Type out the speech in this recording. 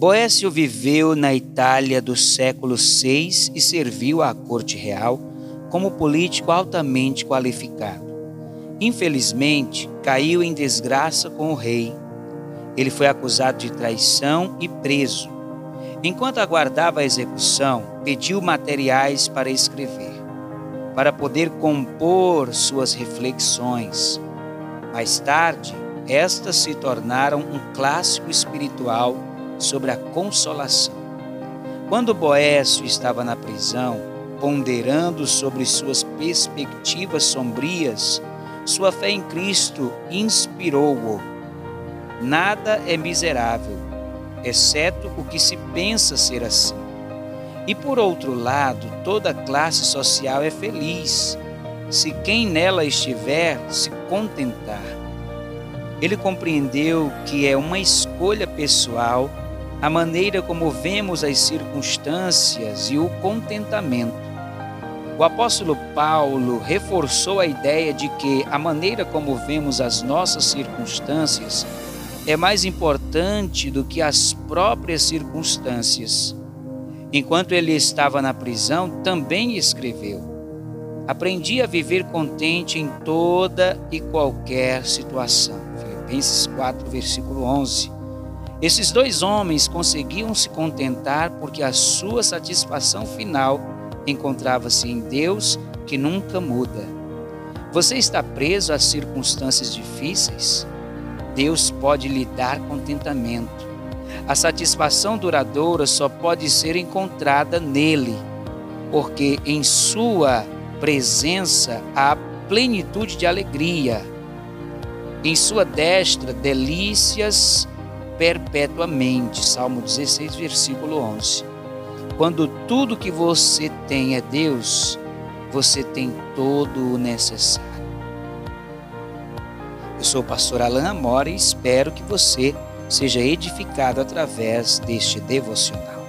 Boécio viveu na Itália do século VI e serviu à corte real como político altamente qualificado. Infelizmente, caiu em desgraça com o rei. Ele foi acusado de traição e preso. Enquanto aguardava a execução, pediu materiais para escrever, para poder compor suas reflexões. Mais tarde, estas se tornaram um clássico espiritual sobre a consolação. Quando Boécio estava na prisão, ponderando sobre suas perspectivas sombrias, sua fé em Cristo inspirou-o. Nada é miserável, exceto o que se pensa ser assim. E por outro lado, toda classe social é feliz, se quem nela estiver se contentar. Ele compreendeu que é uma escolha pessoal a maneira como vemos as circunstâncias e o contentamento. O apóstolo Paulo reforçou a ideia de que a maneira como vemos as nossas circunstâncias é mais importante do que as próprias circunstâncias. Enquanto ele estava na prisão, também escreveu: Aprendi a viver contente em toda e qualquer situação. Filipenses 4, versículo 11. Esses dois homens conseguiam se contentar porque a sua satisfação final encontrava-se em Deus que nunca muda. Você está preso às circunstâncias difíceis? Deus pode lhe dar contentamento. A satisfação duradoura só pode ser encontrada nele, porque em Sua presença há plenitude de alegria. Em Sua destra, delícias perpetuamente. Salmo 16, versículo 11. Quando tudo que você tem é Deus, você tem todo o necessário. Eu sou o pastor Alain Amora e espero que você seja edificado através deste devocional.